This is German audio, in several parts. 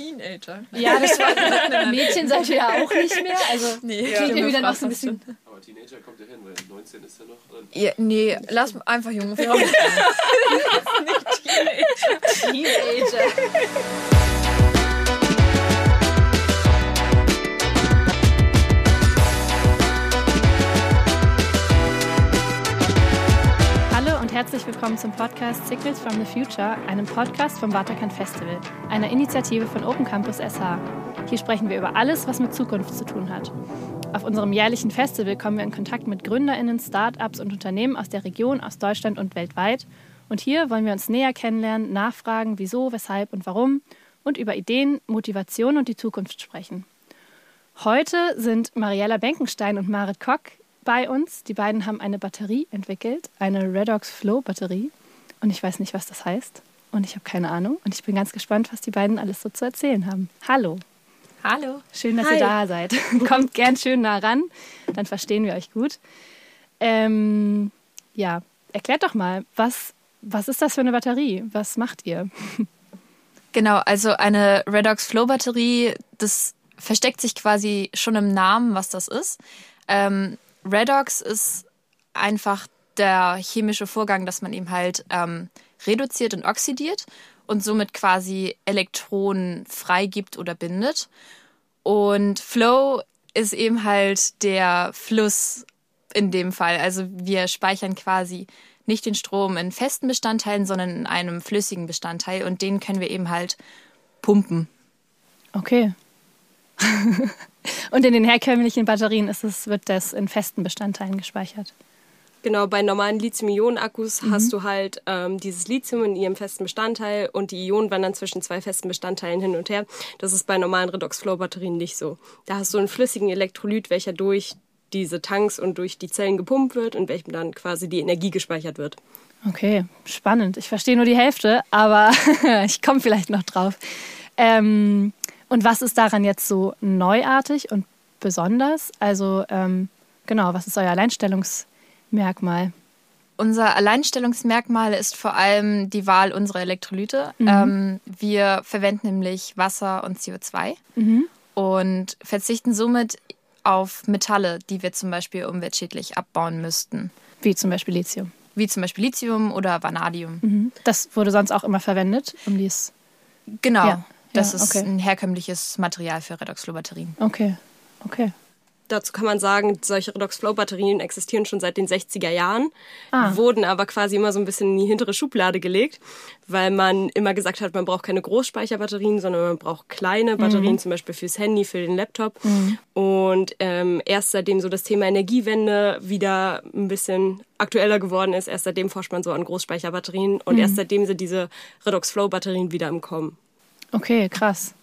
Teenager. Ja, das war Mädchen seid ihr ja auch nicht mehr. Also Nee, klingt ja. ja wieder noch so ein bisschen. Aber Teenager kommt ja hin, weil 19 ist ja noch. Ja, nee, lass einfach junge Frauen. Teenager. Hallo herzlich willkommen zum Podcast Signals from the Future, einem Podcast vom Waterkant Festival, einer Initiative von Open Campus SH. Hier sprechen wir über alles, was mit Zukunft zu tun hat. Auf unserem jährlichen Festival kommen wir in Kontakt mit GründerInnen, Start-ups und Unternehmen aus der Region, aus Deutschland und weltweit. Und hier wollen wir uns näher kennenlernen, nachfragen, wieso, weshalb und warum und über Ideen, Motivation und die Zukunft sprechen. Heute sind Mariella Benkenstein und Marit Kock bei uns. Die beiden haben eine Batterie entwickelt, eine Redox Flow Batterie. Und ich weiß nicht, was das heißt. Und ich habe keine Ahnung. Und ich bin ganz gespannt, was die beiden alles so zu erzählen haben. Hallo. Hallo. Schön, dass Hi. ihr da seid. Kommt gern schön nah ran, dann verstehen wir euch gut. Ähm, ja, erklärt doch mal, was, was ist das für eine Batterie? Was macht ihr? Genau, also eine Redox Flow Batterie, das versteckt sich quasi schon im Namen, was das ist. Ähm, Redox ist einfach der chemische Vorgang, dass man eben halt ähm, reduziert und oxidiert und somit quasi Elektronen freigibt oder bindet. Und Flow ist eben halt der Fluss in dem Fall. Also wir speichern quasi nicht den Strom in festen Bestandteilen, sondern in einem flüssigen Bestandteil und den können wir eben halt pumpen. Okay. Und in den herkömmlichen Batterien ist es, wird das in festen Bestandteilen gespeichert. Genau, bei normalen Lithium-Ionen-Akkus hast du halt ähm, dieses Lithium in ihrem festen Bestandteil und die Ionen wandern zwischen zwei festen Bestandteilen hin und her. Das ist bei normalen Redox-Flow-Batterien nicht so. Da hast du einen flüssigen Elektrolyt, welcher durch diese Tanks und durch die Zellen gepumpt wird und welchem dann quasi die Energie gespeichert wird. Okay, spannend. Ich verstehe nur die Hälfte, aber ich komme vielleicht noch drauf. Ähm, und was ist daran jetzt so neuartig und besonders? Also ähm, genau, was ist euer Alleinstellungsmerkmal? Unser Alleinstellungsmerkmal ist vor allem die Wahl unserer Elektrolyte. Ähm, wir verwenden nämlich Wasser und CO2 und verzichten somit auf Metalle, die wir zum Beispiel umweltschädlich abbauen müssten, Wie zum Beispiel Lithium. wie zum Beispiel Lithium oder Vanadium. Das wurde sonst auch immer verwendet, um dies. Genau, Ja, das ja, ist okay. ein herkömmliches Material für Redox-Flow-Batterien. Okay, okay. Dazu kann man sagen, solche Redox-Flow-Batterien existieren schon seit den 60er Jahren, Ah. wurden aber quasi immer so ein bisschen in die hintere Schublade gelegt, weil man immer gesagt hat, man braucht keine Großspeicherbatterien, sondern man braucht kleine Batterien, zum Beispiel fürs Handy, für den Laptop. Und ähm, erst seitdem so das Thema Energiewende wieder ein bisschen aktueller geworden ist, erst seitdem forscht man so an Großspeicherbatterien und erst seitdem sind diese Redox-Flow-Batterien wieder im Kommen. Okay, krass.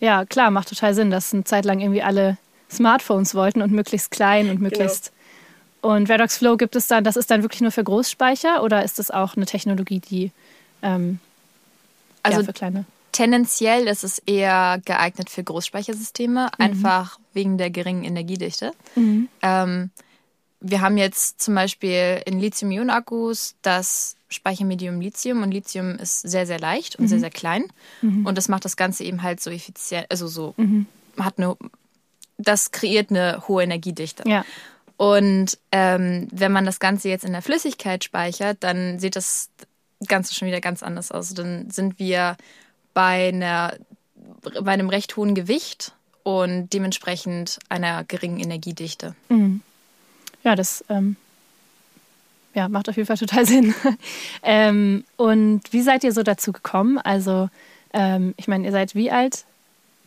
Ja, klar, macht total Sinn, dass eine Zeit lang irgendwie alle Smartphones wollten und möglichst klein und möglichst. Und Redox Flow gibt es dann, das ist dann wirklich nur für Großspeicher oder ist das auch eine Technologie, die ähm, Also ja, für kleine? tendenziell ist es eher geeignet für Großspeichersysteme, einfach wegen der geringen Energiedichte. Ähm, wir haben jetzt zum Beispiel in Lithium-Ionen-Akkus das Speichermedium Lithium und Lithium ist sehr, sehr leicht und sehr, sehr klein. Und das macht das Ganze eben halt so effizient, also so, hat eine, das kreiert eine hohe Energiedichte. Ja. Und ähm, wenn man das Ganze jetzt in der Flüssigkeit speichert, dann sieht das Ganze schon wieder ganz anders aus. Dann sind wir bei, einer, bei einem recht hohen Gewicht und dementsprechend einer geringen Energiedichte. Ja, das ähm, ja, macht auf jeden Fall total Sinn. ähm, und wie seid ihr so dazu gekommen? Also, ähm, ich meine, ihr seid wie alt?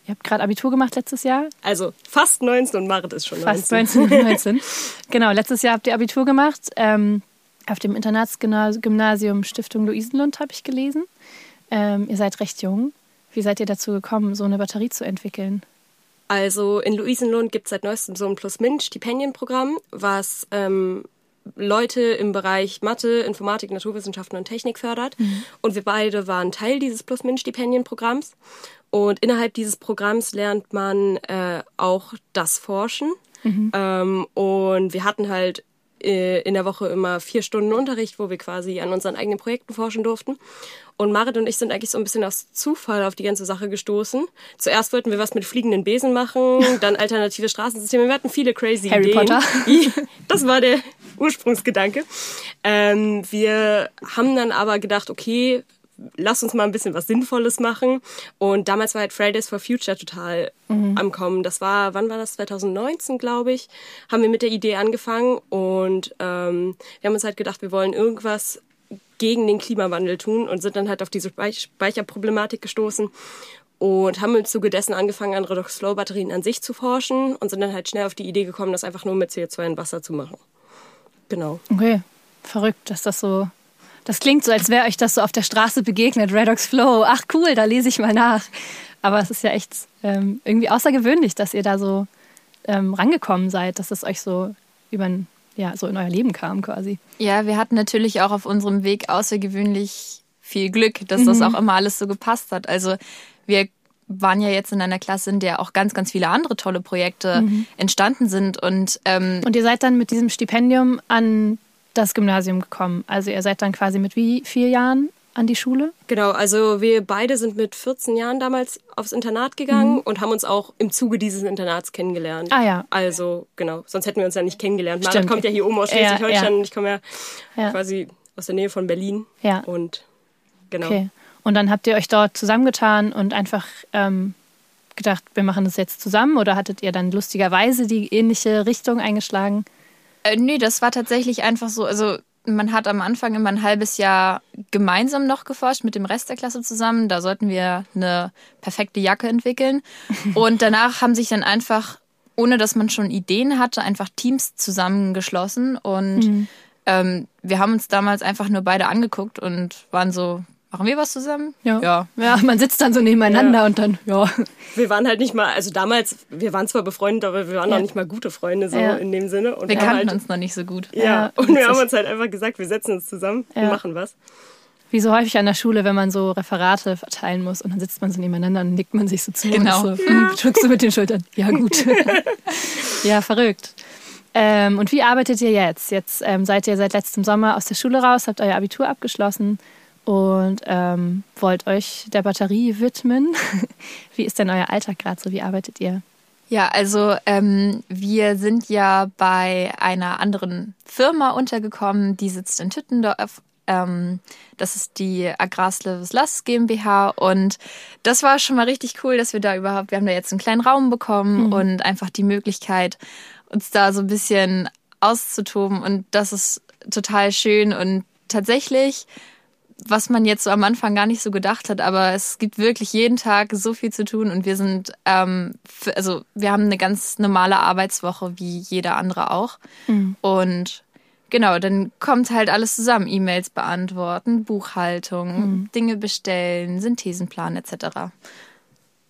Ihr habt gerade Abitur gemacht letztes Jahr? Also fast 19 und Marit ist schon 19. Fast 19, 19. genau, letztes Jahr habt ihr Abitur gemacht. Ähm, auf dem Internatsgymnasium Stiftung Luisenlund habe ich gelesen. Ähm, ihr seid recht jung. Wie seid ihr dazu gekommen, so eine Batterie zu entwickeln? Also in Luisenlund gibt es seit neuestem so ein Plus-Min-Stipendienprogramm, was ähm, Leute im Bereich Mathe, Informatik, Naturwissenschaften und Technik fördert. Und wir beide waren Teil dieses Plus-Min-Stipendienprogramms. Und innerhalb dieses Programms lernt man äh, auch das Forschen. Ähm, und wir hatten halt in der Woche immer vier Stunden Unterricht, wo wir quasi an unseren eigenen Projekten forschen durften. Und Marit und ich sind eigentlich so ein bisschen aus Zufall auf die ganze Sache gestoßen. Zuerst wollten wir was mit fliegenden Besen machen, dann alternative Straßensysteme. Wir hatten viele crazy Harry Ideen. Potter. Das war der Ursprungsgedanke. Ähm, wir haben dann aber gedacht, okay, lass uns mal ein bisschen was Sinnvolles machen. Und damals war halt Fridays for Future total am Kommen. Das war, wann war das? 2019, glaube ich, haben wir mit der Idee angefangen. Und ähm, wir haben uns halt gedacht, wir wollen irgendwas gegen den Klimawandel tun und sind dann halt auf diese Speich- Speicherproblematik gestoßen und haben im Zuge dessen angefangen, an Redox-Flow-Batterien an sich zu forschen und sind dann halt schnell auf die Idee gekommen, das einfach nur mit CO2 in Wasser zu machen. Genau. Okay, verrückt, dass das so. Das klingt so, als wäre euch das so auf der Straße begegnet. Redox Flow. Ach cool, da lese ich mal nach. Aber es ist ja echt ähm, irgendwie außergewöhnlich, dass ihr da so ähm, rangekommen seid, dass es euch so über ja, so in euer Leben kam quasi. Ja, wir hatten natürlich auch auf unserem Weg außergewöhnlich viel Glück, dass das auch immer alles so gepasst hat. Also wir waren ja jetzt in einer Klasse, in der auch ganz, ganz viele andere tolle Projekte entstanden sind. Und ähm, Und ihr seid dann mit diesem Stipendium an das Gymnasium gekommen. Also ihr seid dann quasi mit wie vier Jahren an die Schule? Genau, also wir beide sind mit 14 Jahren damals aufs Internat gegangen und haben uns auch im Zuge dieses Internats kennengelernt. Mhm. Ah, ja. Also genau, sonst hätten wir uns ja nicht kennengelernt. Stimmt. Marit kommt ja hier oben aus Ja, Schleswig-Holstein ja. und ich komme ja, Ja. quasi aus der Nähe von Berlin. Ja. Und genau. Okay. Und dann habt ihr euch dort zusammengetan und einfach ähm, gedacht, wir machen das jetzt zusammen? Oder hattet ihr dann lustigerweise die ähnliche Richtung eingeschlagen? Äh, nee, das war tatsächlich einfach so. Also man hat am Anfang immer ein halbes Jahr gemeinsam noch geforscht mit dem Rest der Klasse zusammen. Da sollten wir eine perfekte Jacke entwickeln. Und danach haben sich dann einfach, ohne dass man schon Ideen hatte, einfach Teams zusammengeschlossen. Und ähm, wir haben uns damals einfach nur beide angeguckt und waren so, machen wir was zusammen? ja. Ja, man sitzt dann so nebeneinander und dann, ja. Wir waren halt nicht mal, also damals, wir waren zwar befreundet, aber wir waren Ja. noch nicht mal gute Freunde so Ja. in dem Sinne. Und Wir haben kannten halt, uns noch nicht so gut. Ja, Ja, und wir haben uns halt einfach gesagt, wir setzen uns zusammen und Ja. machen was. Wie so häufig an der Schule, wenn man so Referate verteilen muss und dann sitzt man so nebeneinander und nickt man sich so zu. Genau. Und so, hm, drückst du mit den Schultern. Ja, gut. ja, verrückt. Ähm, und wie arbeitet ihr jetzt? Jetzt ähm, seid ihr seit letztem Sommer aus der Schule raus, habt euer Abitur abgeschlossen und ähm, wollt euch der Batterie widmen. wie ist denn euer Alltag gerade so? Wie arbeitet ihr? Ja, also ähm, wir sind ja bei einer anderen Firma untergekommen, die sitzt in Tüttendorf. Ähm, das ist die Agrarslöwes Lass GmbH und das war schon mal richtig cool, dass wir da überhaupt, wir haben da jetzt einen kleinen Raum bekommen und einfach die Möglichkeit, uns da so ein bisschen auszutoben und das ist total schön und tatsächlich was man jetzt so am Anfang gar nicht so gedacht hat, aber es gibt wirklich jeden Tag so viel zu tun und wir sind, ähm, für, also wir haben eine ganz normale Arbeitswoche wie jeder andere auch. Und genau, dann kommt halt alles zusammen. E-Mails beantworten, Buchhaltung, Dinge bestellen, Synthesenplan etc.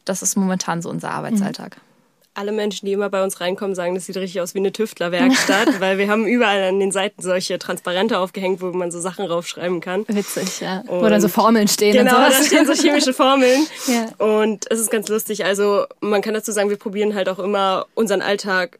Das ist momentan so unser Arbeitsalltag. Alle Menschen, die immer bei uns reinkommen, sagen, das sieht richtig aus wie eine Tüftlerwerkstatt, weil wir haben überall an den Seiten solche Transparente aufgehängt, wo man so Sachen raufschreiben kann. Witzig, ja. Wo Und- dann so Formeln stehen Genau, und da sowas. stehen so chemische Formeln. Ja. Und es ist ganz lustig. Also man kann dazu sagen, wir probieren halt auch immer unseren Alltag,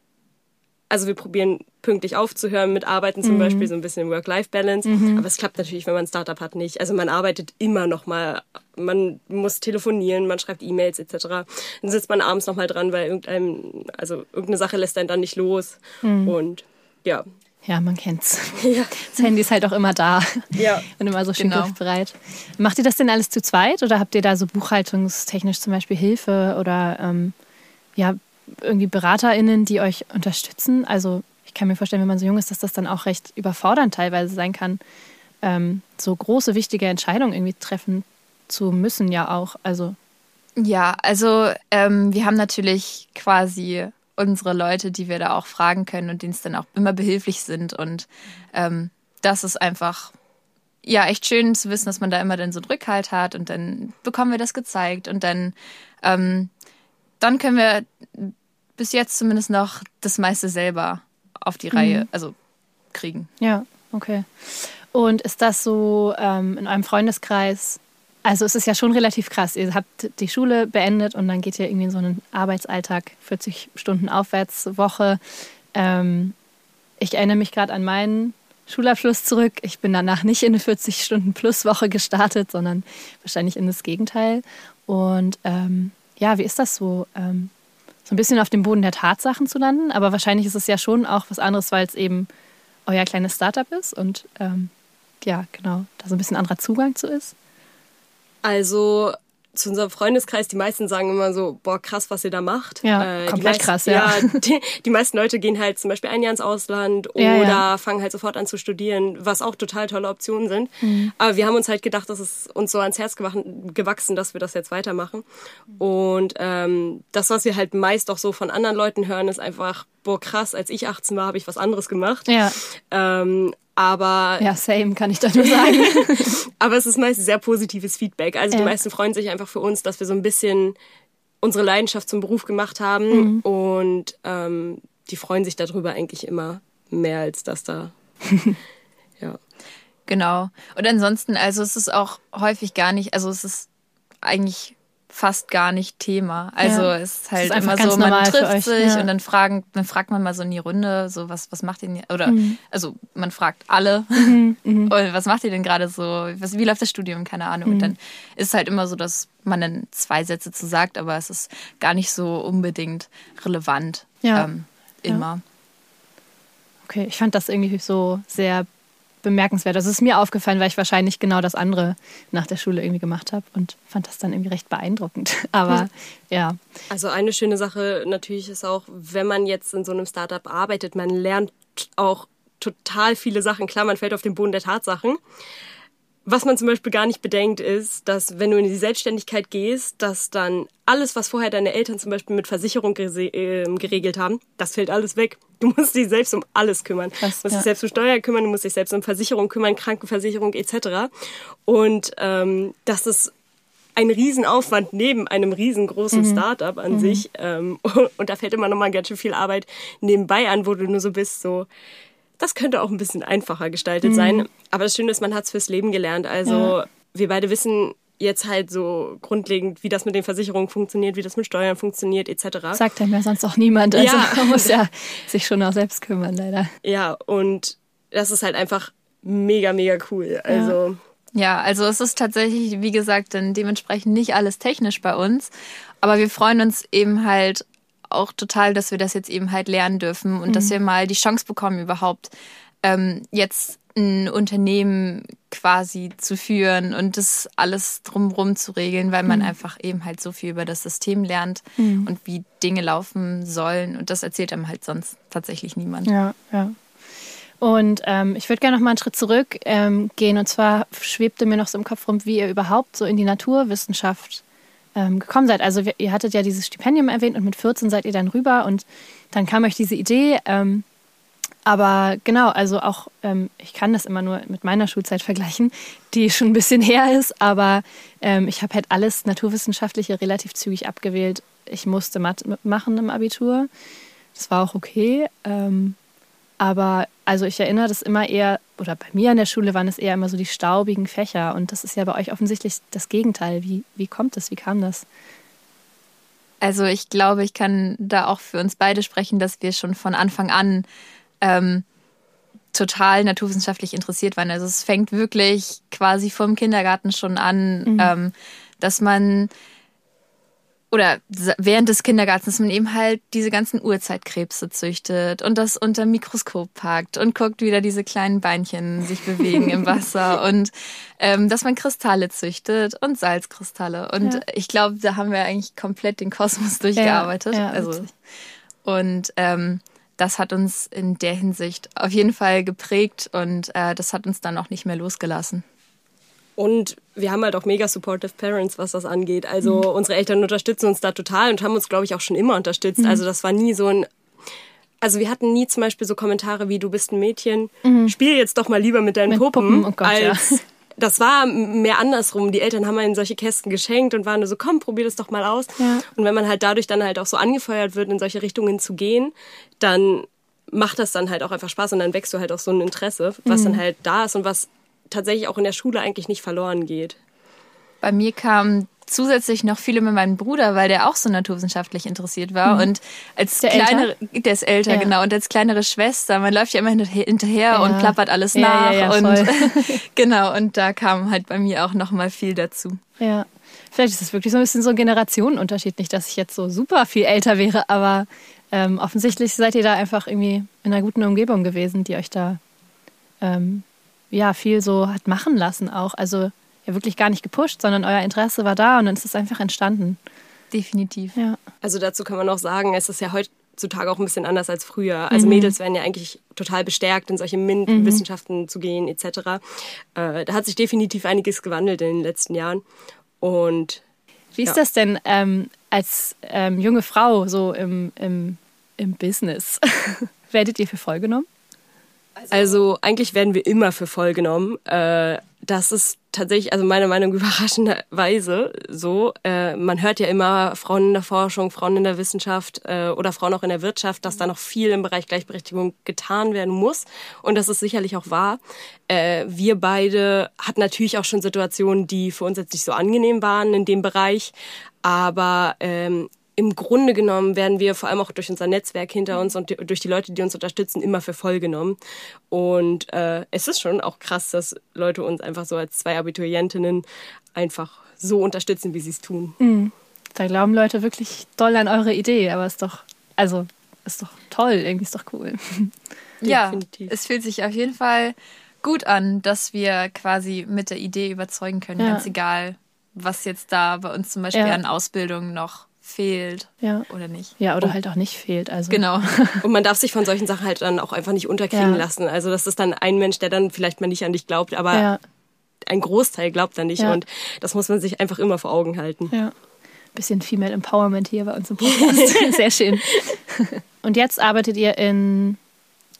also wir probieren pünktlich aufzuhören mit Arbeiten zum Beispiel, so ein bisschen Work-Life-Balance. Aber es klappt natürlich, wenn man ein Startup hat, nicht. Also man arbeitet immer noch mal, man muss telefonieren, man schreibt E-Mails etc. Dann sitzt man abends noch mal dran, weil irgendeinem, also irgendeine Sache lässt einen dann nicht los. Und ja, Ja, man kennt's. Ja. Das Handy ist halt auch immer da. Ja. Und immer so schön Genau. griffbereit. Macht ihr das denn alles zu zweit oder habt ihr da so buchhaltungstechnisch zum Beispiel Hilfe oder ähm, ja, irgendwie BeraterInnen, die euch unterstützen? Also ich kann mir vorstellen, wenn man so jung ist, dass das dann auch recht überfordernd teilweise sein kann, ähm, so große, wichtige Entscheidungen irgendwie treffen zu müssen, ja auch. Also Ja, also ähm, wir haben natürlich quasi unsere Leute, die wir da auch fragen können und denen es dann auch immer behilflich sind. Und ähm, das ist einfach ja echt schön zu wissen, dass man da immer dann so einen Rückhalt hat und dann bekommen wir das gezeigt und dann ähm, dann können wir bis jetzt zumindest noch das meiste selber auf die Reihe, also kriegen. Ja, okay. Und ist das so ähm, in eurem Freundeskreis? Also es ist ja schon relativ krass. Ihr habt die Schule beendet und dann geht ihr irgendwie in so einen Arbeitsalltag, 40 Stunden Aufwärtswoche. Ähm, ich erinnere mich gerade an meinen Schulabschluss zurück. Ich bin danach nicht in eine 40-Stunden-Plus-Woche gestartet, sondern wahrscheinlich in das Gegenteil. Und ähm, ja, wie ist das so? Ähm, so ein bisschen auf dem Boden der Tatsachen zu landen, aber wahrscheinlich ist es ja schon auch was anderes, weil es eben euer kleines Startup ist und ähm, ja, genau, da so ein bisschen anderer Zugang zu ist. Also zu unserem Freundeskreis, die meisten sagen immer so, boah, krass, was ihr da macht. Ja, äh, komplett meisten, krass, ja. ja die, die, meisten Leute gehen halt zum Beispiel ein Jahr ins Ausland oder ja, ja. fangen halt sofort an zu studieren, was auch total tolle Optionen sind. Mhm. Aber wir haben uns halt gedacht, das ist uns so ans Herz gewachsen, dass wir das jetzt weitermachen. Und ähm, das, was wir halt meist auch so von anderen Leuten hören, ist einfach, boah, krass, als ich 18 war, habe ich was anderes gemacht. Ja. Ähm, aber. Ja, same, kann ich da nur sagen. aber es ist meist sehr positives Feedback. Also ja. die meisten freuen sich einfach für uns, dass wir so ein bisschen unsere Leidenschaft zum Beruf gemacht haben. Mhm. Und ähm, die freuen sich darüber eigentlich immer mehr als das da. ja. Genau. Und ansonsten, also es ist auch häufig gar nicht, also es ist eigentlich fast gar nicht Thema. Also ja. es ist halt ist immer so, man trifft sich ja. und dann fragen, dann fragt man mal so in die Runde, so was, was macht ihr denn, oder mhm. also man fragt alle, mhm. mhm. und was macht ihr denn gerade so, was, wie läuft das Studium, keine Ahnung. Mhm. Und dann ist es halt immer so, dass man dann zwei Sätze zu sagt, aber es ist gar nicht so unbedingt relevant. Ja. Ähm, immer. Okay, ich fand das irgendwie so sehr bemerkenswert. Das ist mir aufgefallen, weil ich wahrscheinlich genau das andere nach der Schule irgendwie gemacht habe und fand das dann irgendwie recht beeindruckend. Aber ja. Also eine schöne Sache natürlich ist auch, wenn man jetzt in so einem Startup arbeitet, man lernt auch total viele Sachen. Klar, man fällt auf den Boden der Tatsachen. Was man zum Beispiel gar nicht bedenkt, ist, dass wenn du in die Selbstständigkeit gehst, dass dann alles, was vorher deine Eltern zum Beispiel mit Versicherung ähm, geregelt haben, das fällt alles weg. Du musst dich selbst um alles kümmern. Krass, du musst ja. dich selbst um Steuer kümmern, du musst dich selbst um Versicherung kümmern, Krankenversicherung etc. Und ähm, das ist ein Riesenaufwand neben einem riesengroßen mhm. Startup an mhm. sich. Ähm, und da fällt immer noch mal ganz schön viel Arbeit nebenbei an, wo du nur so bist, so das könnte auch ein bisschen einfacher gestaltet mhm. sein. Aber das Schöne ist, man hat es fürs Leben gelernt. Also ja. wir beide wissen jetzt halt so grundlegend, wie das mit den Versicherungen funktioniert, wie das mit Steuern funktioniert, etc. Sagt einem ja sonst auch niemand. Also ja. man muss ja sich schon auch selbst kümmern, leider. Ja, und das ist halt einfach mega, mega cool. Also. Ja. Ja, also es ist tatsächlich, wie gesagt, dann dementsprechend nicht alles technisch bei uns. Aber wir freuen uns eben halt auch total, dass wir das jetzt eben halt lernen dürfen und mhm. dass wir mal die Chance bekommen, überhaupt ähm, jetzt ein Unternehmen quasi zu führen und das alles drumherum zu regeln, weil man mhm. einfach eben halt so viel über das System lernt mhm. und wie Dinge laufen sollen. Und das erzählt einem halt sonst tatsächlich niemand. Ja, ja. Und ähm, ich würde gerne noch mal einen Schritt zurück ähm, gehen. Und zwar schwebte mir noch so im Kopf rum, wie ihr überhaupt so in die Naturwissenschaft ähm, gekommen seid. Also ihr hattet ja dieses Stipendium erwähnt und mit 14 seid ihr dann rüber und dann kam euch diese Idee. Ähm, aber genau, also auch, ähm, ich kann das immer nur mit meiner Schulzeit vergleichen, die schon ein bisschen her ist, aber ähm, ich habe halt alles Naturwissenschaftliche relativ zügig abgewählt. Ich musste Mathe machen im Abitur. Das war auch okay. Ähm, aber also ich erinnere das immer eher, oder bei mir an der Schule waren es eher immer so die staubigen Fächer. Und das ist ja bei euch offensichtlich das Gegenteil. Wie, wie kommt das? Wie kam das? Also ich glaube, ich kann da auch für uns beide sprechen, dass wir schon von Anfang an ähm, total naturwissenschaftlich interessiert waren. Also es fängt wirklich quasi vom Kindergarten schon an, mhm. ähm, dass man oder während des Kindergartens man eben halt diese ganzen Urzeitkrebse züchtet und das unter Mikroskop packt und guckt, wie da diese kleinen Beinchen sich bewegen im Wasser und ähm, dass man Kristalle züchtet und Salzkristalle. Und ja. ich glaube, da haben wir eigentlich komplett den Kosmos durchgearbeitet. Ja, ja, also, und ähm, das hat uns in der Hinsicht auf jeden Fall geprägt und äh, das hat uns dann auch nicht mehr losgelassen. Und wir haben halt auch mega supportive Parents, was das angeht. Also mhm. unsere Eltern unterstützen uns da total und haben uns, glaube ich, auch schon immer unterstützt. Mhm. Also das war nie so ein also wir hatten nie zum Beispiel so Kommentare wie du bist ein Mädchen, mhm. spiel jetzt doch mal lieber mit deinen mit Puppen, Puppen. Oh Gott, als ja. das war mehr andersrum. Die Eltern haben einen solche Kästen geschenkt und waren nur so, komm, probier das doch mal aus. Ja. Und wenn man halt dadurch dann halt auch so angefeuert wird, in solche Richtungen zu gehen, dann macht das dann halt auch einfach Spaß und dann wächst du halt auch so ein Interesse, was mhm. dann halt da ist und was tatsächlich auch in der Schule eigentlich nicht verloren geht. Bei mir kamen zusätzlich noch viele mit meinem Bruder, weil der auch so naturwissenschaftlich interessiert war. Mhm. Und als der kleinere, älter? der ist älter, ja. genau, und als kleinere Schwester, man läuft ja immer hinterher ja. und plappert alles ja, nach. und genau, und da kam halt bei mir auch noch mal viel dazu. Ja. Vielleicht ist es wirklich so ein bisschen so ein Generationenunterschied. Nicht, dass ich jetzt so super viel älter wäre, aber ähm, offensichtlich seid ihr da einfach irgendwie in einer guten Umgebung gewesen, die euch da ähm, ja viel so hat machen lassen auch. Also ja wirklich gar nicht gepusht, sondern euer Interesse war da und dann ist es einfach entstanden. Definitiv. Ja. Also dazu kann man auch sagen, es ist ja heutzutage auch ein bisschen anders als früher. Also mhm. Mädels werden ja eigentlich total bestärkt, in solche MINT-Wissenschaften mhm. zu gehen etc. Äh, da hat sich definitiv einiges gewandelt in den letzten Jahren. Und wie ist ja. das denn ähm, als ähm, junge Frau so im, im, im Business? Werdet ihr für voll genommen? Also eigentlich werden wir immer für voll genommen. Äh, das ist tatsächlich, also meiner Meinung überraschenderweise so. Äh, man hört ja immer Frauen in der Forschung, Frauen in der Wissenschaft äh, oder Frauen auch in der Wirtschaft, dass da noch viel im Bereich Gleichberechtigung getan werden muss. Und das ist sicherlich auch wahr. Äh, wir beide hatten natürlich auch schon Situationen, die für uns jetzt nicht so angenehm waren in dem Bereich. Aber ähm, im Grunde genommen werden wir vor allem auch durch unser Netzwerk hinter uns und durch die Leute, die uns unterstützen, immer für voll genommen. Und äh, es ist schon auch krass, dass Leute uns einfach so als zwei Abiturientinnen einfach so unterstützen, wie sie es tun. Mhm. Da glauben Leute wirklich doll an eure Idee, aber ist doch, also ist doch toll, irgendwie ist doch cool. ja, es fühlt sich auf jeden Fall gut an, dass wir quasi mit der Idee überzeugen können, ja. ganz egal, was jetzt da bei uns zum Beispiel ja. an Ausbildung noch fehlt ja. oder nicht. Ja, oder und, halt auch nicht fehlt. Also. Genau. Und man darf sich von solchen Sachen halt dann auch einfach nicht unterkriegen ja. lassen. Also das ist dann ein Mensch, der dann vielleicht mal nicht an dich glaubt, aber ja. ein Großteil glaubt dann nicht. Und das muss man sich einfach immer vor Augen halten. Ja. Bisschen Female Empowerment hier bei uns im Podcast. Sehr schön. Und jetzt arbeitet ihr in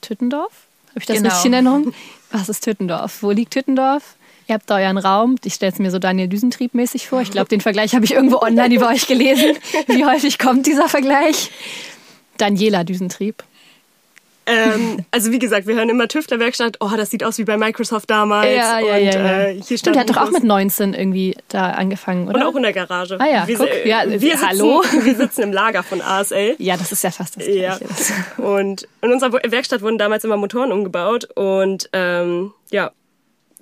Tüttendorf? Habe ich das genau. richtig in Erinnerung? Was ist Tüttendorf? Wo liegt Tüttendorf? Ihr habt da euren Raum. Ich stelle es mir so Daniel Düsentrieb mäßig vor. Ich glaube, den Vergleich habe ich irgendwo online über euch gelesen. Wie häufig kommt dieser Vergleich? Daniela Düsentrieb. Ähm, also wie gesagt, wir hören immer Tüftlerwerkstatt. Oh, das sieht aus wie bei Microsoft damals. Ja, ja, und, ja. ja. Äh, hier Stimmt, der hat doch auch mit 19 irgendwie da angefangen, oder? Und auch in der Garage. Ah ja, wir, guck. Ja, wir sitzen, hallo. Wir sitzen im Lager von ASL. Ja, das ist ja fast das Gleiche. Ja. Und in unserer Werkstatt wurden damals immer Motoren umgebaut und ähm, ja,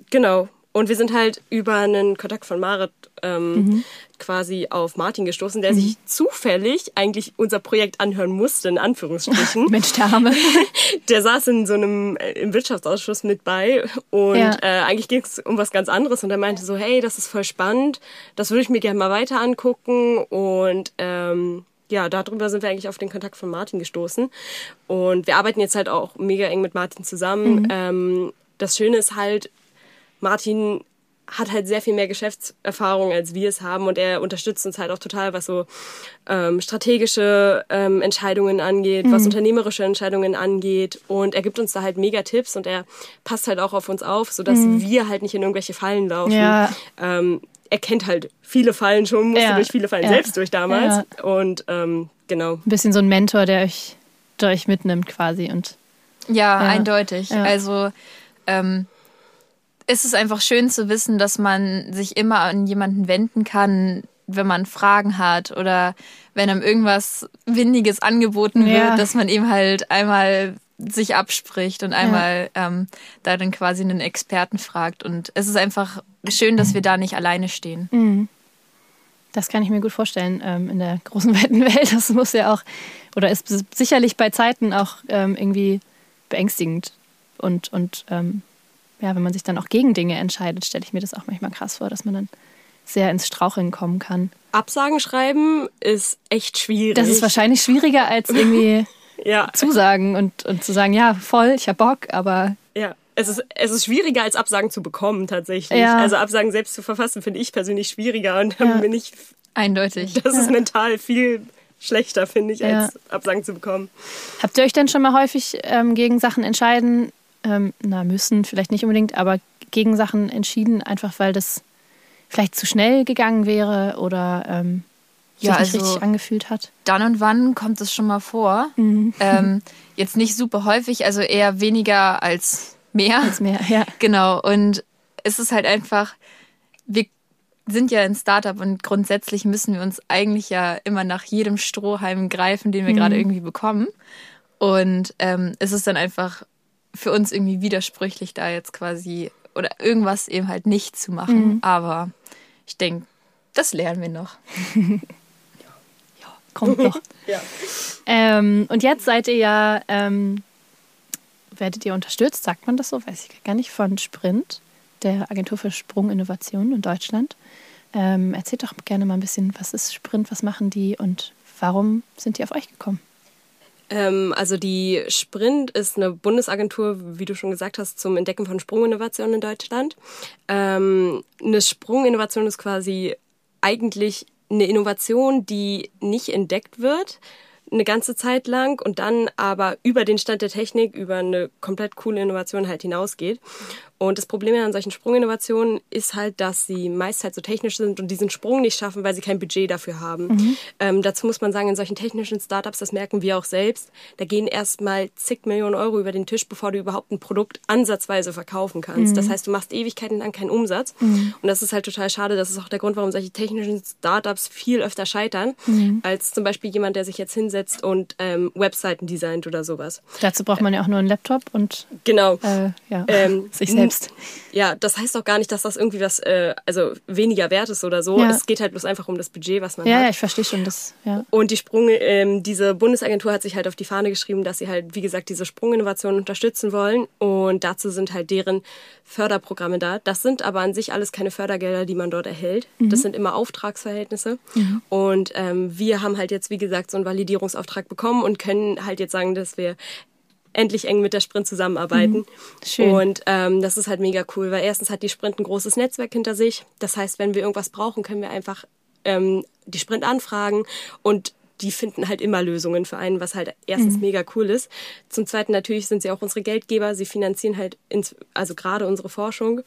genau. Und wir sind halt über einen Kontakt von Marit ähm, mhm. quasi auf Martin gestoßen, der mhm. sich zufällig eigentlich unser Projekt anhören musste, in Anführungsstrichen. Mensch, der Arme. Der saß in so einem äh, im Wirtschaftsausschuss mit bei und ja. äh, eigentlich ging es um was ganz anderes und er meinte so, hey, das ist voll spannend, das würde ich mir gerne mal weiter angucken und ähm, ja, darüber sind wir eigentlich auf den Kontakt von Martin gestoßen. Und wir arbeiten jetzt halt auch mega eng mit Martin zusammen. Mhm. Ähm, das Schöne ist halt, Martin hat halt sehr viel mehr Geschäftserfahrung, als wir es haben und er unterstützt uns halt auch total, was so ähm, strategische ähm, Entscheidungen angeht, mhm. was unternehmerische Entscheidungen angeht und er gibt uns da halt mega Tipps und er passt halt auch auf uns auf, sodass mhm. wir halt nicht in irgendwelche Fallen laufen. Ja. Ähm, er kennt halt viele Fallen schon, musste ja. durch viele Fallen ja. selbst durch damals ja. und ähm, genau. Ein bisschen so ein Mentor, der euch, der euch mitnimmt quasi und ja, eindeutig. Also ähm, ist es einfach schön zu wissen, dass man sich immer an jemanden wenden kann, wenn man Fragen hat oder wenn einem irgendwas Windiges angeboten wird, ja. dass man eben halt einmal sich abspricht und einmal ja. ähm, da dann quasi einen Experten fragt. Und es ist einfach schön, dass wir da nicht alleine stehen. Mhm. Das kann ich mir gut vorstellen ähm, in der großen weiten Welt. Das muss ja auch, oder ist sicherlich bei Zeiten auch ähm, irgendwie beängstigend und, und ähm, ja, wenn man sich dann auch gegen Dinge entscheidet, stelle ich mir das auch manchmal krass vor, dass man dann sehr ins Straucheln kommen kann. Absagen schreiben ist echt schwierig. Das ist wahrscheinlich schwieriger als irgendwie ja. zusagen und, und zu sagen, ja, voll, ich hab Bock, aber. Ja, es ist, es ist schwieriger als Absagen zu bekommen tatsächlich. Ja. Also Absagen selbst zu verfassen, finde ich persönlich schwieriger und dann ja. bin ich. Eindeutig. Das ist mental viel schlechter, finde ich, als Absagen zu bekommen. Habt ihr euch denn schon mal häufig ähm, gegen Sachen entscheiden ähm, na, müssen vielleicht nicht unbedingt, aber gegen Sachen entschieden, einfach weil das vielleicht zu schnell gegangen wäre oder ähm, sich ja, nicht also richtig angefühlt hat? Dann und wann kommt es schon mal vor. Mhm. Ähm, jetzt nicht super häufig, also eher weniger als mehr. Als mehr, ja. Genau. Und es ist halt einfach, wir sind ja ein Startup und grundsätzlich müssen wir uns eigentlich ja immer nach jedem Strohhalm greifen, den wir gerade irgendwie bekommen. Und ähm, es ist dann einfach für uns irgendwie widersprüchlich, da jetzt quasi oder irgendwas eben halt nicht zu machen. Aber ich denke, das lernen wir noch. Kommt noch. Ja. Ähm, und jetzt seid ihr ja, ähm, werdet ihr unterstützt, sagt man das so, weiß ich gar nicht, von Sprint, der Agentur für Sprunginnovationen in Deutschland. Ähm, erzählt doch gerne mal ein bisschen, was ist Sprint, was machen die und warum sind die auf euch gekommen? Ähm, also die Sprint ist eine Bundesagentur, wie du schon gesagt hast, zum Entdecken von Sprunginnovationen in Deutschland. Ähm, eine Sprunginnovation ist quasi eigentlich eine Innovation, die nicht entdeckt wird eine ganze Zeit lang und dann aber über den Stand der Technik, über eine komplett coole Innovation halt hinausgeht. Und das Problem an solchen Sprunginnovationen ist halt, dass sie meist halt so technisch sind und diesen Sprung nicht schaffen, weil sie kein Budget dafür haben. Ähm, dazu muss man sagen, in solchen technischen Startups, das merken wir auch selbst, da gehen erstmal zig Millionen Euro über den Tisch, bevor du überhaupt ein Produkt ansatzweise verkaufen kannst. Das heißt, du machst Ewigkeiten lang keinen Umsatz. Und das ist halt total schade. Das ist auch der Grund, warum solche technischen Startups viel öfter scheitern, als zum Beispiel jemand, der sich jetzt hinsetzt und ähm, Webseiten designt oder sowas. Dazu braucht man ja auch nur einen Laptop und Genau. äh, ja, Ähm, sich selbst. Ja, das heißt auch gar nicht, dass das irgendwie was, äh, also weniger wert ist oder so. Ja. Es geht halt bloß einfach um das Budget, was man Ja, hat. ja, ich verstehe schon das. Ja. Und die Sprung, ähm, diese Bundesagentur hat sich halt auf die Fahne geschrieben, dass sie halt, wie gesagt, diese Sprunginnovation unterstützen wollen. Und dazu sind halt deren Förderprogramme da. Das sind aber an sich alles keine Fördergelder, die man dort erhält. Das sind immer Auftragsverhältnisse. Und ähm, wir haben halt jetzt, wie gesagt, so einen Validierungsauftrag bekommen und können halt jetzt sagen, dass wir endlich eng mit der Sprint zusammenarbeiten. Schön. Und ähm, das ist halt mega cool, weil erstens hat die Sprint ein großes Netzwerk hinter sich. Das heißt, wenn wir irgendwas brauchen, können wir einfach ähm, die Sprint anfragen und die finden halt immer Lösungen für einen, was halt erstens mega cool ist. Zum Zweiten natürlich sind sie auch unsere Geldgeber. Sie finanzieren halt ins, also gerade unsere Forschung.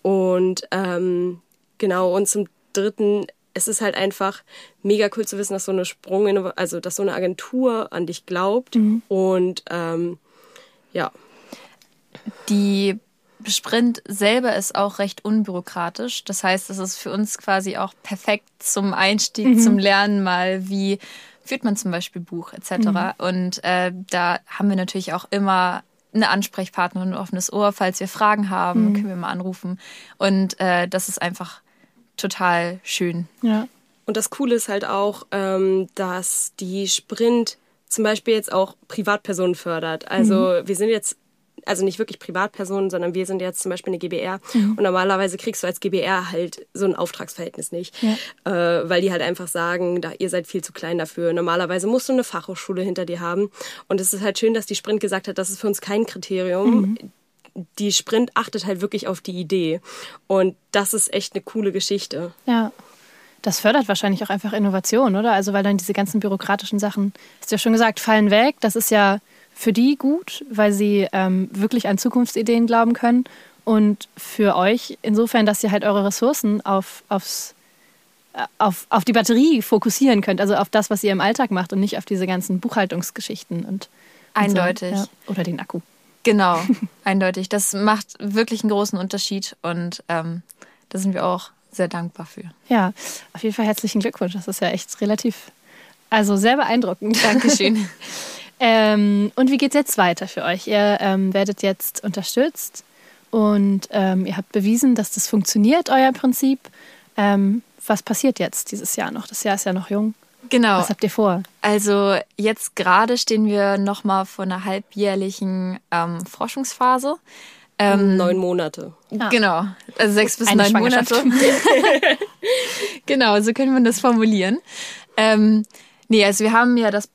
Und ähm, genau, und zum Dritten, es ist halt einfach mega cool zu wissen, dass so eine Sprung, also dass so eine Agentur an dich glaubt. Und ähm, ja, Die Sprint selber ist auch recht unbürokratisch. Das heißt, es ist für uns quasi auch perfekt zum Einstieg, zum Lernen mal, wie führt man zum Beispiel Buch etc. Und äh, da haben wir natürlich auch immer eine Ansprechpartnerin, ein offenes Ohr. Falls wir Fragen haben, können wir mal anrufen. Und äh, das ist einfach total schön. Ja. Und das Coole ist halt auch, ähm, dass die Sprint zum Beispiel jetzt auch Privatpersonen fördert. Also wir sind jetzt, also nicht wirklich Privatpersonen, sondern wir sind jetzt zum Beispiel eine GBR. Und normalerweise kriegst du als GBR halt so ein Auftragsverhältnis nicht. Äh, weil die halt einfach sagen, da, ihr seid viel zu klein dafür. Normalerweise musst du eine Fachhochschule hinter dir haben. Und es ist halt schön, dass die Sprint gesagt hat, das ist für uns kein Kriterium. Die Sprint achtet halt wirklich auf die Idee. Und das ist echt eine coole Geschichte. Ja. Das fördert wahrscheinlich auch einfach Innovation, oder? Also, weil dann diese ganzen bürokratischen Sachen, hast du ja schon gesagt, fallen weg. Das ist ja für die gut, weil sie ähm, wirklich an Zukunftsideen glauben können. Und für euch insofern, dass ihr halt eure Ressourcen auf, aufs, äh, auf, auf die Batterie fokussieren könnt, also auf das, was ihr im Alltag macht und nicht auf diese ganzen Buchhaltungsgeschichten und, und Eindeutig. So. Ja. Oder den Akku. Genau, eindeutig. Das macht wirklich einen großen Unterschied und ähm, da sind wir auch sehr dankbar für. Ja, auf jeden Fall herzlichen Glückwunsch. Das ist ja echt relativ, also sehr beeindruckend. Dankeschön. ähm, und wie geht es jetzt weiter für euch? Ihr ähm, werdet jetzt unterstützt und ähm, ihr habt bewiesen, dass das funktioniert, euer Prinzip. Ähm, was passiert jetzt dieses Jahr noch? Das Jahr ist ja noch jung. Genau. Was habt ihr vor? Also jetzt gerade stehen wir nochmal vor einer halbjährlichen ähm, Forschungsphase. Ähm, Neun Monate. Genau, also sechs bis Eine neun. Monate. genau, so können wir das formulieren. Ähm, nee, also wir haben ja das,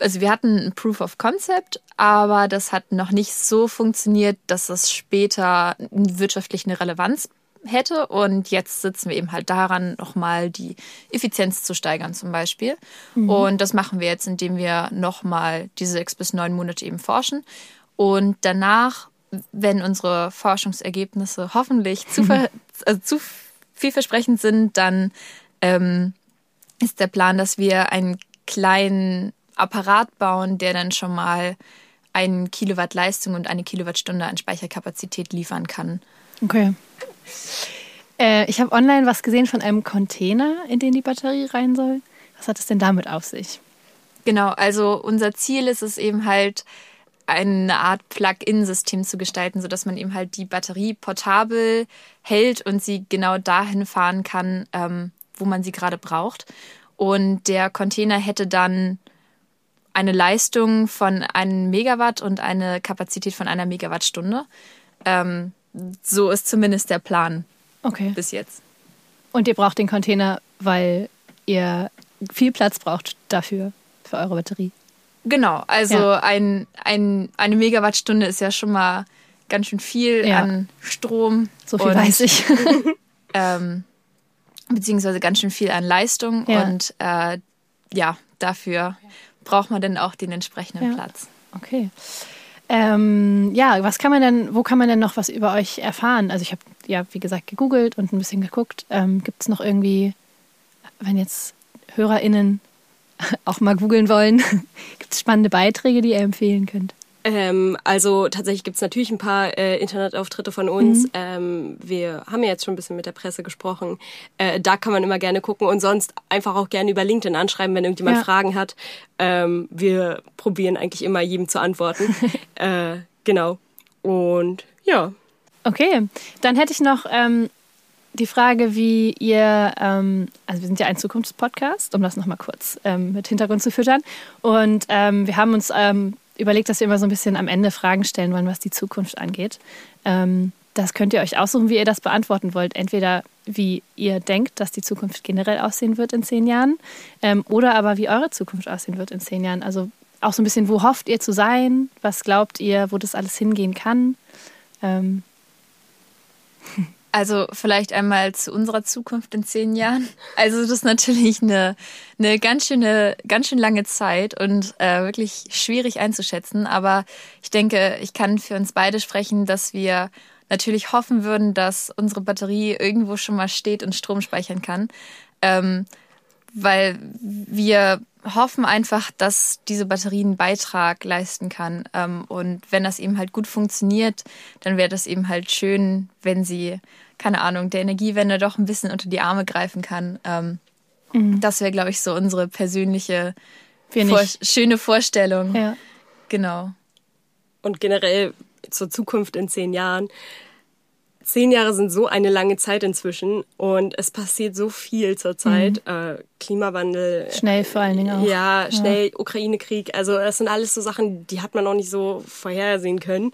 also wir hatten ein Proof of Concept, aber das hat noch nicht so funktioniert, dass es später wirtschaftlich eine Relevanz hätte. Und jetzt sitzen wir eben halt daran, nochmal die Effizienz zu steigern zum Beispiel. Und das machen wir jetzt, indem wir nochmal diese sechs bis neun Monate eben forschen. Und danach, wenn unsere Forschungsergebnisse hoffentlich zu, also zu vielversprechend sind, dann ähm, ist der Plan, dass wir einen kleinen Apparat bauen, der dann schon mal einen Kilowatt Leistung und eine Kilowattstunde an Speicherkapazität liefern kann. Okay. Äh, ich habe online was gesehen von einem Container, in den die Batterie rein soll. Was hat es denn damit auf sich? Genau, also unser Ziel ist es eben halt, eine Art Plug-in-System zu gestalten, sodass man eben halt die Batterie portabel hält und sie genau dahin fahren kann, ähm, wo man sie gerade braucht. Und der Container hätte dann eine Leistung von einem Megawatt und eine Kapazität von einer Megawattstunde. Ähm, so ist zumindest der Plan Okay. bis jetzt. Und ihr braucht den Container, weil ihr viel Platz braucht dafür, für eure Batterie. Genau, also Ja. ein, ein, eine Megawattstunde ist ja schon mal ganz schön viel Ja. an Strom. So viel und, weiß ich. Ähm, beziehungsweise ganz schön viel an Leistung. Ja. Und äh, ja, dafür braucht man dann auch den entsprechenden. Platz. Okay. Ähm, ja, was kann man denn, wo kann man denn noch was über euch erfahren? Also ich habe ja, wie gesagt, gegoogelt und ein bisschen geguckt. Ähm, Gibt es noch irgendwie, wenn jetzt HörerInnen auch mal googeln wollen, gibt es spannende Beiträge, die ihr empfehlen könnt? Ähm, also tatsächlich gibt's natürlich ein paar äh, Internetauftritte von uns. Ähm, wir haben ja jetzt schon ein bisschen mit der Presse gesprochen. Äh, da kann man immer gerne gucken und sonst einfach auch gerne über LinkedIn anschreiben, wenn irgendjemand Ja. Fragen hat. Ähm, wir probieren eigentlich immer jedem zu antworten. äh, genau. Und ja. Okay, dann hätte ich noch ähm, die Frage, wie ihr, ähm, also wir sind ja ein Zukunftspodcast, um das nochmal kurz ähm, mit Hintergrund zu füttern. Und ähm, wir haben uns ähm, überlegt, dass wir immer so ein bisschen am Ende Fragen stellen wollen, was die Zukunft angeht. Ähm, das könnt ihr euch aussuchen, wie ihr das beantworten wollt. Entweder wie ihr denkt, dass die Zukunft generell aussehen wird in zehn Jahren, ähm, oder aber wie eure Zukunft aussehen wird in zehn Jahren. Also auch so ein bisschen, wo hofft ihr zu sein? Was glaubt ihr, wo das alles hingehen kann? Ähm, Also vielleicht einmal zu unserer Zukunft in zehn Jahren. Also das ist natürlich eine, eine ganz schöne, ganz schön lange Zeit und äh, wirklich schwierig einzuschätzen. Aber ich denke, ich kann für uns beide sprechen, dass wir natürlich hoffen würden, dass unsere Batterie irgendwo schon mal steht und Strom speichern kann. Ähm, weil wir hoffen einfach, dass diese Batterie einen Beitrag leisten kann. Ähm, und wenn das eben halt gut funktioniert, dann wäre das eben halt schön, wenn sie, keine Ahnung, der Energiewende doch ein bisschen unter die Arme greifen kann. Ähm, Das wäre, glaube ich, so unsere persönliche vor schöne Vorstellung. Ja. Genau. Und generell zur Zukunft in zehn Jahren. Zehn Jahre sind so eine lange Zeit inzwischen und es passiert so viel zurzeit. Äh, Klimawandel, Schnell vor allen Dingen auch. Ja, schnell Ukraine-Krieg. Also das sind alles so Sachen, die hat man noch nicht so vorhersehen können.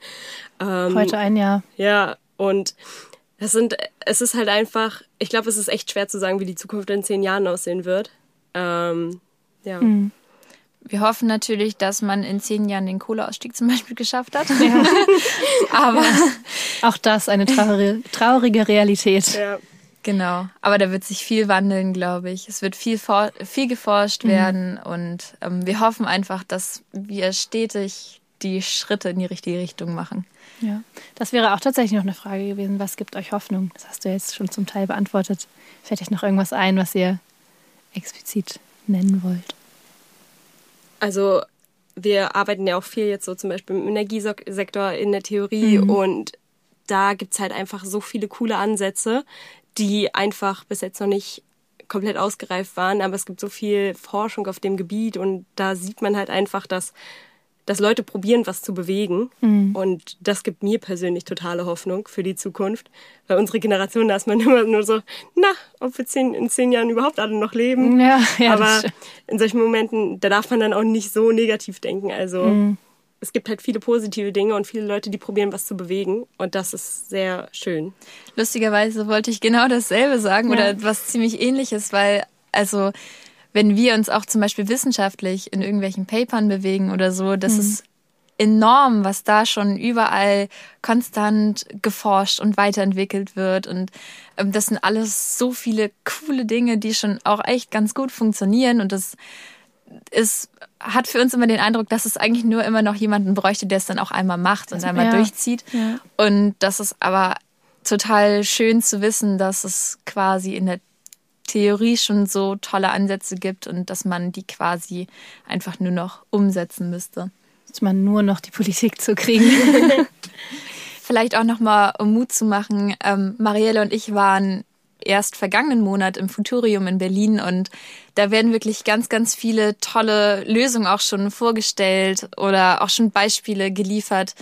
Ähm, Heute ein Jahr. Ja, und das sind, es ist halt einfach, ich glaube, es ist echt schwer zu sagen, wie die Zukunft in zehn Jahren aussehen wird. Ähm, ja. Wir hoffen natürlich, dass man in zehn Jahren den Kohleausstieg zum Beispiel geschafft hat. Aber Auch das eine traurige, traurige Realität. ja. Genau, aber da wird sich viel wandeln, glaube ich. Es wird viel, for viel geforscht werden und ähm, wir hoffen einfach, dass wir stetig die Schritte in die richtige Richtung machen. Ja. Das wäre auch tatsächlich noch eine Frage gewesen. Was gibt euch Hoffnung? Das hast du jetzt schon zum Teil beantwortet. Fällt euch noch irgendwas ein, was ihr explizit nennen wollt? Also wir arbeiten ja auch viel jetzt so zum Beispiel im Energiesektor in der Theorie und da gibt's halt einfach so viele coole Ansätze, die einfach bis jetzt noch nicht komplett ausgereift waren, aber es gibt so viel Forschung auf dem Gebiet und da sieht man halt einfach, dass, dass Leute probieren, was zu bewegen und das gibt mir persönlich totale Hoffnung für die Zukunft, weil unsere Generation, da ist man immer nur so, na, ob wir zehn, in zehn Jahren überhaupt alle noch leben. Ja, ja, aber in solchen Momenten, da darf man dann auch nicht so negativ denken. Also Mhm. es gibt halt viele positive Dinge und viele Leute, die probieren, was zu bewegen. Und das ist sehr schön. Lustigerweise wollte ich genau dasselbe sagen oder etwas ziemlich ähnliches, weil also wenn wir uns auch zum Beispiel wissenschaftlich in irgendwelchen Papern bewegen oder so, das ist enorm, was da schon überall konstant geforscht und weiterentwickelt wird. Und ähm, das sind alles so viele coole Dinge, die schon auch echt ganz gut funktionieren. Und das ist, hat für uns immer den Eindruck, dass es eigentlich nur immer noch jemanden bräuchte, der es dann auch einmal macht und einmal ja. durchzieht. Ja. Und das ist aber total schön zu wissen, dass es quasi in der Theorie schon so tolle Ansätze gibt und dass man die quasi einfach nur noch umsetzen müsste. Muss man nur noch die Politik zu kriegen. Vielleicht auch nochmal, um Mut zu machen. Ähm, Marielle und ich waren erst vergangenen Monat im Futurium in Berlin und da werden wirklich ganz, ganz viele tolle Lösungen auch schon vorgestellt oder auch schon Beispiele geliefert,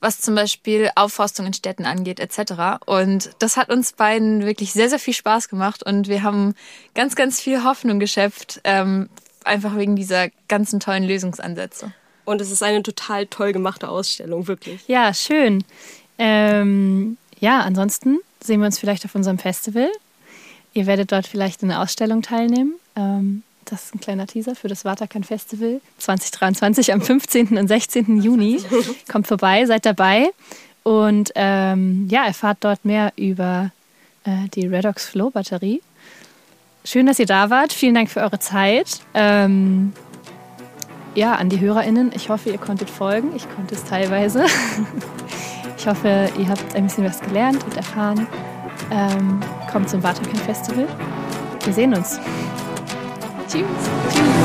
was zum Beispiel Aufforstung in Städten angeht etc. Und das hat uns beiden wirklich sehr, sehr viel Spaß gemacht und wir haben ganz, ganz viel Hoffnung geschöpft, ähm, einfach wegen dieser ganzen tollen Lösungsansätze. Und es ist eine total toll gemachte Ausstellung, wirklich. Ja, schön. Ähm, ja, ansonsten sehen wir uns vielleicht auf unserem Festival. Ihr werdet dort vielleicht in einer Ausstellung teilnehmen. Ähm, das ist ein kleiner Teaser für das Waterkan Festival 2023 am 15. und 16. Juni. Kommt vorbei, seid dabei und ähm, ja, erfahrt dort mehr über äh, die Redox Flow Batterie. Schön, dass ihr da wart. Vielen Dank für eure Zeit. Ähm, ja, an die HörerInnen. Ich hoffe, ihr konntet folgen. Ich konnte es teilweise. Ich hoffe, ihr habt ein bisschen was gelernt und erfahren. Ähm, kommt zum Waterkamp Festival. Wir sehen uns. Cheers. Cheers.